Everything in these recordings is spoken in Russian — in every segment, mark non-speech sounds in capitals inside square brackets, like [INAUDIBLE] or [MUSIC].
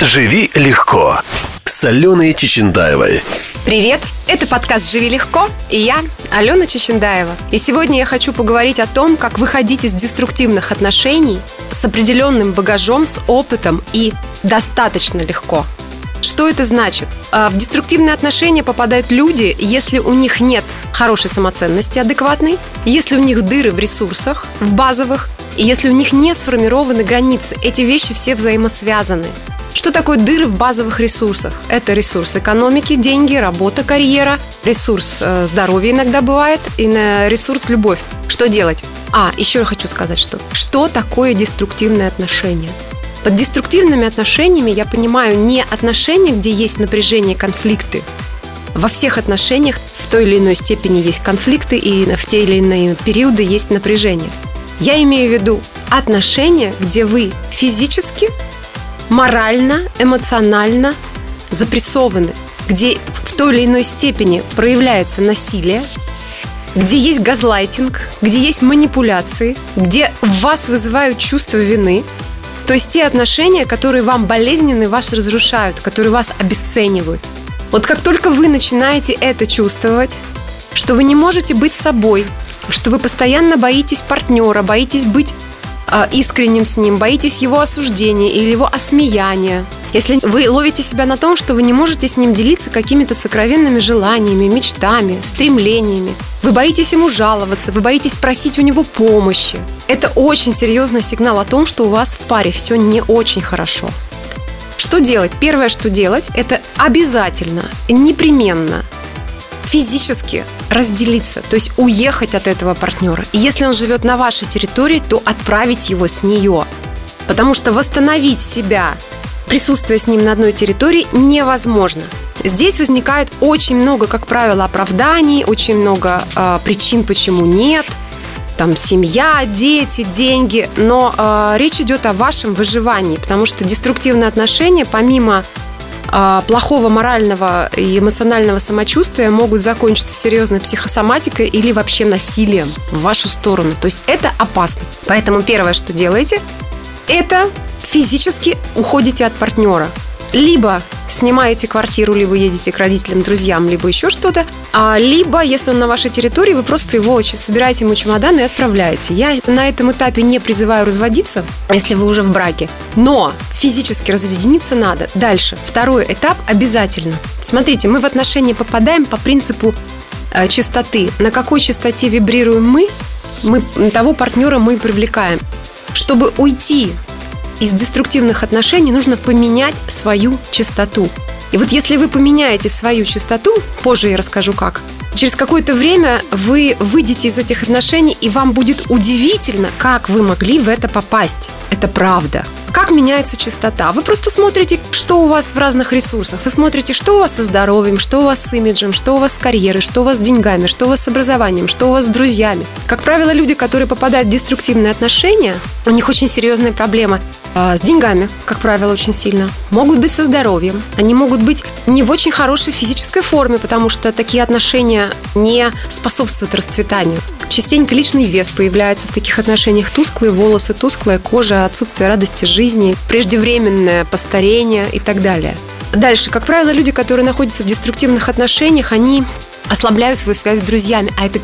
«Живи легко» с Аленой Чечендаевой. Привет! Это подкаст «Живи легко» и я, Алена Чечендаева. И сегодня я хочу поговорить о том, как выходить из деструктивных отношений с определенным багажом, с опытом и достаточно легко. Что это значит? А, в деструктивные отношения попадают люди, если у них нет хорошей самоценности адекватной, если у них дыры в ресурсах, в базовых, и если у них не сформированы границы. Эти вещи все взаимосвязаны. Что такое дыры в базовых ресурсах? Это ресурс экономики, деньги, работа, карьера, ресурс э, здоровья иногда бывает, и на ресурс любовь. Что делать? А, еще хочу сказать, что что такое деструктивные отношения? Под деструктивными отношениями я понимаю не отношения, где есть напряжение, конфликты. Во всех отношениях в той или иной степени есть конфликты и в те или иные периоды есть напряжение. Я имею в виду отношения, где вы физически морально, эмоционально запрессованы, где в той или иной степени проявляется насилие, где есть газлайтинг, где есть манипуляции, где в вас вызывают чувство вины, то есть те отношения, которые вам болезненны, вас разрушают, которые вас обесценивают. Вот как только вы начинаете это чувствовать, что вы не можете быть собой, что вы постоянно боитесь партнера, боитесь быть искренним с ним, боитесь его осуждения или его осмеяния. Если вы ловите себя на том, что вы не можете с ним делиться какими-то сокровенными желаниями, мечтами, стремлениями, вы боитесь ему жаловаться, вы боитесь просить у него помощи, это очень серьезный сигнал о том, что у вас в паре все не очень хорошо. Что делать? Первое, что делать, это обязательно, непременно физически разделиться, то есть уехать от этого партнера. И если он живет на вашей территории, то отправить его с нее. Потому что восстановить себя, присутствие с ним на одной территории невозможно. Здесь возникает очень много, как правило, оправданий, очень много э, причин, почему нет. Там семья, дети, деньги. Но э, речь идет о вашем выживании, потому что деструктивные отношения, помимо плохого морального и эмоционального самочувствия могут закончиться серьезной психосоматикой или вообще насилием в вашу сторону. То есть это опасно. Поэтому первое, что делаете, это физически уходите от партнера либо снимаете квартиру, либо едете к родителям, друзьям, либо еще что-то, а либо, если он на вашей территории, вы просто его собираете ему чемодан и отправляете. Я на этом этапе не призываю разводиться, если вы уже в браке, но физически разъединиться надо. Дальше, второй этап обязательно. Смотрите, мы в отношения попадаем по принципу э, частоты. На какой частоте вибрируем мы, мы того партнера мы привлекаем. Чтобы уйти из деструктивных отношений нужно поменять свою частоту. И вот если вы поменяете свою частоту, позже я расскажу как, через какое-то время вы выйдете из этих отношений, и вам будет удивительно, как вы могли в это попасть. Это правда. Как меняется частота? Вы просто смотрите, что у вас в разных ресурсах. Вы смотрите, что у вас со здоровьем, что у вас с имиджем, что у вас с карьерой, что у вас с деньгами, что у вас с образованием, что у вас с друзьями. Как правило, люди, которые попадают в деструктивные отношения, у них очень серьезная проблема а, с деньгами, как правило, очень сильно. Могут быть со здоровьем. Они могут быть не в очень хорошей физической форме, потому что такие отношения не способствуют расцветанию. Частенько личный вес появляется в таких отношениях. Тусклые волосы, тусклая кожа, отсутствие радости жизни, преждевременное постарение и так далее. Дальше, как правило, люди, которые находятся в деструктивных отношениях, они ослабляют свою связь с друзьями, а это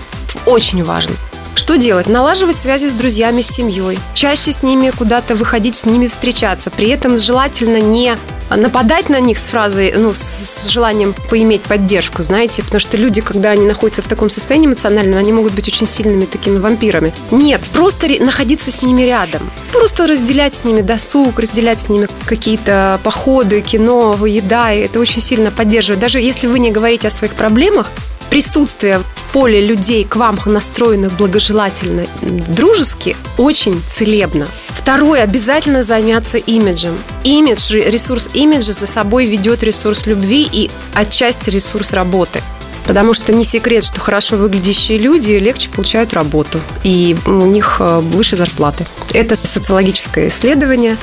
очень важно. Что делать? Налаживать связи с друзьями, с семьей. Чаще с ними куда-то выходить, с ними встречаться. При этом желательно не нападать на них с фразой, ну, с желанием поиметь поддержку, знаете, потому что люди, когда они находятся в таком состоянии эмоциональном, они могут быть очень сильными такими вампирами. Нет, просто находиться с ними рядом. Просто разделять с ними досуг, разделять с ними какие-то походы, кино, еда, и это очень сильно поддерживает. Даже если вы не говорите о своих проблемах, присутствие в поле людей к вам настроенных благожелательно, дружески, очень целебно. Второе, обязательно заняться имиджем. Имидж, ресурс имиджа за собой ведет ресурс любви и отчасти ресурс работы. Потому что не секрет, что хорошо выглядящие люди легче получают работу, и у них э, выше зарплаты. Это социологическое исследование,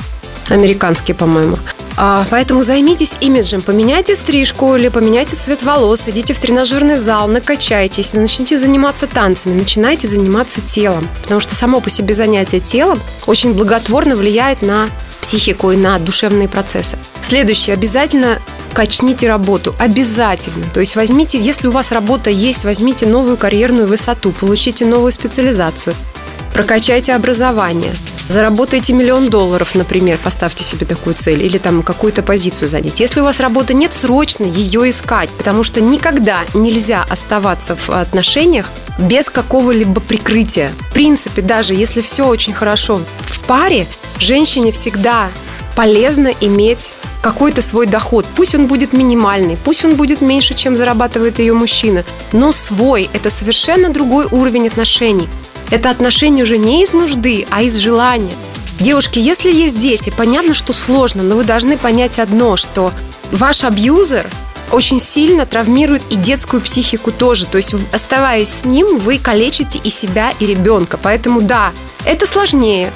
американские, по-моему. А, поэтому займитесь имиджем, поменяйте стрижку или поменяйте цвет волос, идите в тренажерный зал, накачайтесь, начните заниматься танцами, начинайте заниматься телом. Потому что само по себе занятие телом очень благотворно влияет на психику и на душевные процессы. Следующее. Обязательно качните работу. Обязательно. То есть возьмите, если у вас работа есть, возьмите новую карьерную высоту, получите новую специализацию, прокачайте образование, заработайте миллион долларов, например, поставьте себе такую цель, или там какую-то позицию занять. Если у вас работы нет, срочно ее искать, потому что никогда нельзя оставаться в отношениях без какого-либо прикрытия. В принципе, даже если все очень хорошо в паре, женщине всегда полезно иметь какой-то свой доход. Пусть он будет минимальный, пусть он будет меньше, чем зарабатывает ее мужчина, но свой. Это совершенно другой уровень отношений. Это отношения уже не из нужды, а из желания. Девушки, если есть дети, понятно, что сложно, но вы должны понять одно, что ваш абьюзер очень сильно травмирует и детскую психику тоже. То есть, оставаясь с ним, вы калечите и себя, и ребенка. Поэтому да, это сложнее,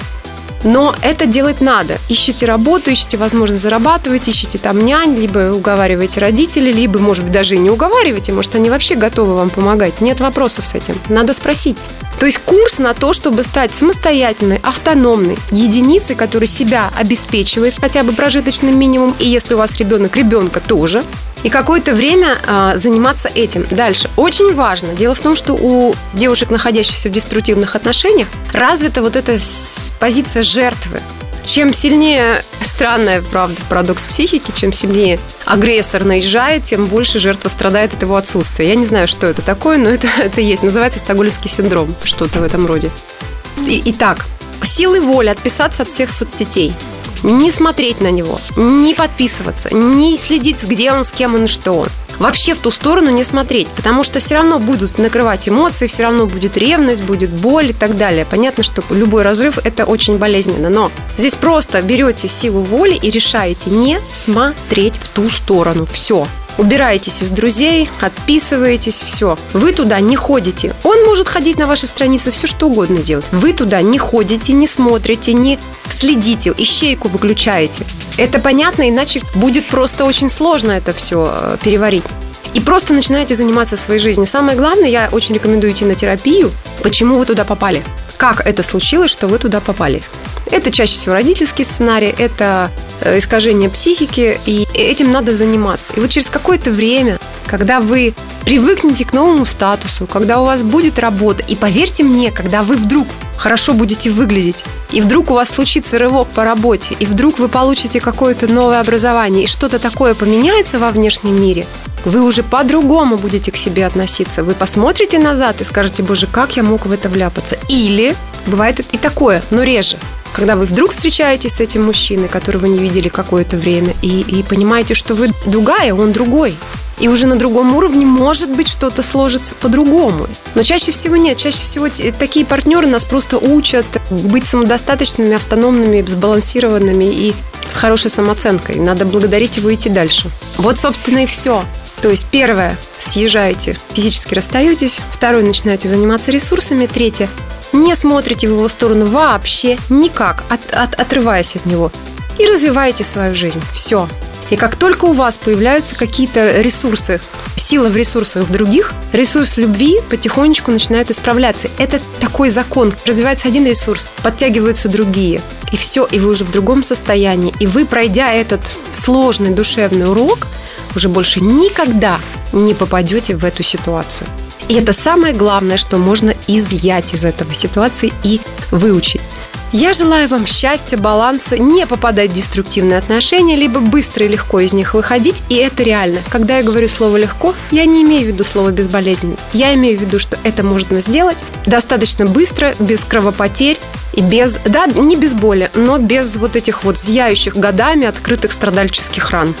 но это делать надо. Ищите работу, ищите возможность зарабатывать, ищите там нянь, либо уговаривайте родителей, либо, может быть, даже и не уговаривайте, может, они вообще готовы вам помогать. Нет вопросов с этим. Надо спросить. То есть курс на то, чтобы стать самостоятельной, автономной единицей, которая себя обеспечивает хотя бы прожиточным минимум, и если у вас ребенок, ребенка тоже, и какое-то время а, заниматься этим. Дальше. Очень важно. Дело в том, что у девушек, находящихся в деструктивных отношениях, развита вот эта позиция жертвы. Чем сильнее, странная, правда, парадокс психики, чем сильнее агрессор наезжает, тем больше жертва страдает от его отсутствия. Я не знаю, что это такое, но [LAUGHS] это, это есть. Называется стокгольмский синдром, что-то в этом роде. И, итак, силой воли отписаться от всех соцсетей не смотреть на него, не подписываться, не следить, где он, с кем он что он. Вообще в ту сторону не смотреть, потому что все равно будут накрывать эмоции, все равно будет ревность, будет боль и так далее. Понятно, что любой разрыв это очень болезненно, но здесь просто берете силу воли и решаете не смотреть в ту сторону. Все. Убираетесь из друзей, отписываетесь, все. Вы туда не ходите. Он может ходить на ваши страницы, все что угодно делать. Вы туда не ходите, не смотрите, не следите, ищейку выключаете. Это понятно, иначе будет просто очень сложно это все э, переварить. И просто начинаете заниматься своей жизнью. Самое главное, я очень рекомендую идти на терапию. Почему вы туда попали? Как это случилось, что вы туда попали? Это чаще всего родительский сценарий, это э, искажение психики, и этим надо заниматься. И вот через какое-то время, когда вы привыкнете к новому статусу, когда у вас будет работа, и поверьте мне, когда вы вдруг хорошо будете выглядеть, и вдруг у вас случится рывок по работе, и вдруг вы получите какое-то новое образование, и что-то такое поменяется во внешнем мире, вы уже по-другому будете к себе относиться. Вы посмотрите назад и скажете, боже, как я мог в это вляпаться. Или бывает и такое, но реже когда вы вдруг встречаетесь с этим мужчиной, которого не видели какое-то время, и, и понимаете, что вы другая, он другой. И уже на другом уровне, может быть, что-то сложится по-другому. Но чаще всего нет. Чаще всего такие партнеры нас просто учат быть самодостаточными, автономными, сбалансированными и с хорошей самооценкой. Надо благодарить его и идти дальше. Вот, собственно, и все. То есть первое, съезжаете, физически расстаетесь. Второе, начинаете заниматься ресурсами. Третье, не смотрите в его сторону вообще никак, от, от, отрываясь от него. И развиваете свою жизнь. Все. И как только у вас появляются какие-то ресурсы, сила в ресурсах в других, ресурс любви потихонечку начинает исправляться. Это такой закон. Развивается один ресурс, подтягиваются другие. И все, и вы уже в другом состоянии. И вы, пройдя этот сложный душевный урок, уже больше никогда не попадете в эту ситуацию. И это самое главное, что можно изъять из этого ситуации и выучить. Я желаю вам счастья, баланса, не попадать в деструктивные отношения, либо быстро и легко из них выходить, и это реально. Когда я говорю слово «легко», я не имею в виду слово «безболезненно». Я имею в виду, что это можно сделать достаточно быстро, без кровопотерь и без, да, не без боли, но без вот этих вот зияющих годами открытых страдальческих ран.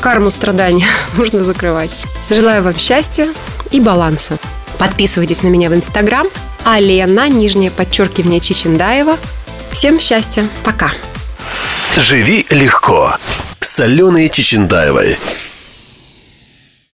Карму страдания [LAUGHS] нужно закрывать. Желаю вам счастья и баланса. Подписывайтесь на меня в Инстаграм. Алена, нижнее подчеркивание Чичендаева. Всем счастья. Пока. Живи легко. С Аленой Чечендаевой.